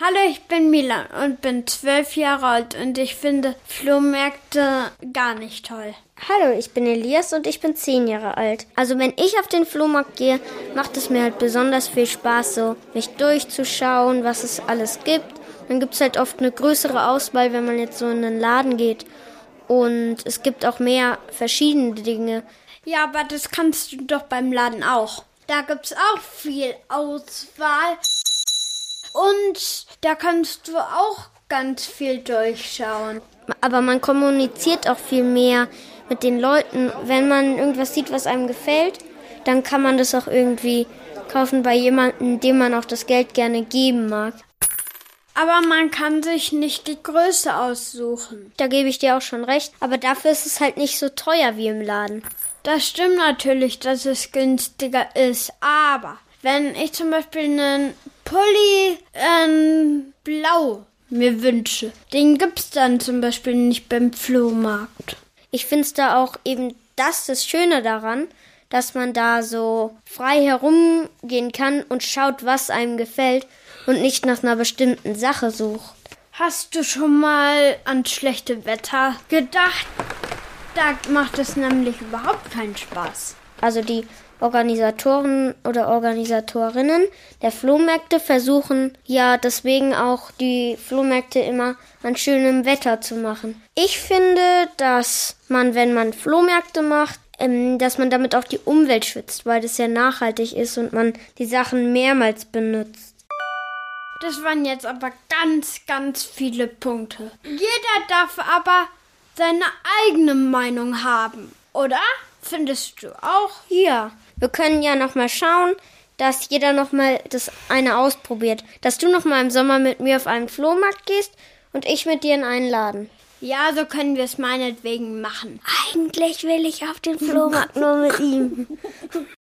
Hallo, ich bin Milan und bin zwölf Jahre alt und ich finde Flohmärkte gar nicht toll. Hallo, ich bin Elias und ich bin zehn Jahre alt. Also wenn ich auf den Flohmarkt gehe, macht es mir halt besonders viel Spaß, so mich durchzuschauen, was es alles gibt. Dann gibt es halt oft eine größere Auswahl, wenn man jetzt so in einen Laden geht. Und es gibt auch mehr verschiedene Dinge. Ja, aber das kannst du doch beim Laden auch. Da gibt's auch viel Auswahl. Und da kannst du auch ganz viel durchschauen. Aber man kommuniziert auch viel mehr mit den Leuten. Wenn man irgendwas sieht, was einem gefällt, dann kann man das auch irgendwie kaufen bei jemandem, dem man auch das Geld gerne geben mag. Aber man kann sich nicht die Größe aussuchen. Da gebe ich dir auch schon recht. Aber dafür ist es halt nicht so teuer wie im Laden. Das stimmt natürlich, dass es günstiger ist. Aber wenn ich zum Beispiel einen Pulli ähm, blau mir wünsche, den gibt's dann zum Beispiel nicht beim Flohmarkt. Ich find's da auch eben das das Schöne daran, dass man da so frei herumgehen kann und schaut, was einem gefällt und nicht nach einer bestimmten Sache sucht. Hast du schon mal an schlechte Wetter gedacht? Da macht es nämlich überhaupt keinen Spaß. Also die Organisatoren oder Organisatorinnen der Flohmärkte versuchen ja deswegen auch die Flohmärkte immer an schönem Wetter zu machen. Ich finde, dass man, wenn man Flohmärkte macht, ähm, dass man damit auch die Umwelt schützt, weil das ja nachhaltig ist und man die Sachen mehrmals benutzt. Das waren jetzt aber ganz, ganz viele Punkte. Jeder darf aber seine eigene Meinung haben, oder? Findest du auch? Ja. Wir können ja noch mal schauen, dass jeder noch mal das eine ausprobiert. Dass du noch mal im Sommer mit mir auf einen Flohmarkt gehst und ich mit dir in einen Laden. Ja, so können wir es meinetwegen machen. Eigentlich will ich auf den Flohmarkt nur mit ihm.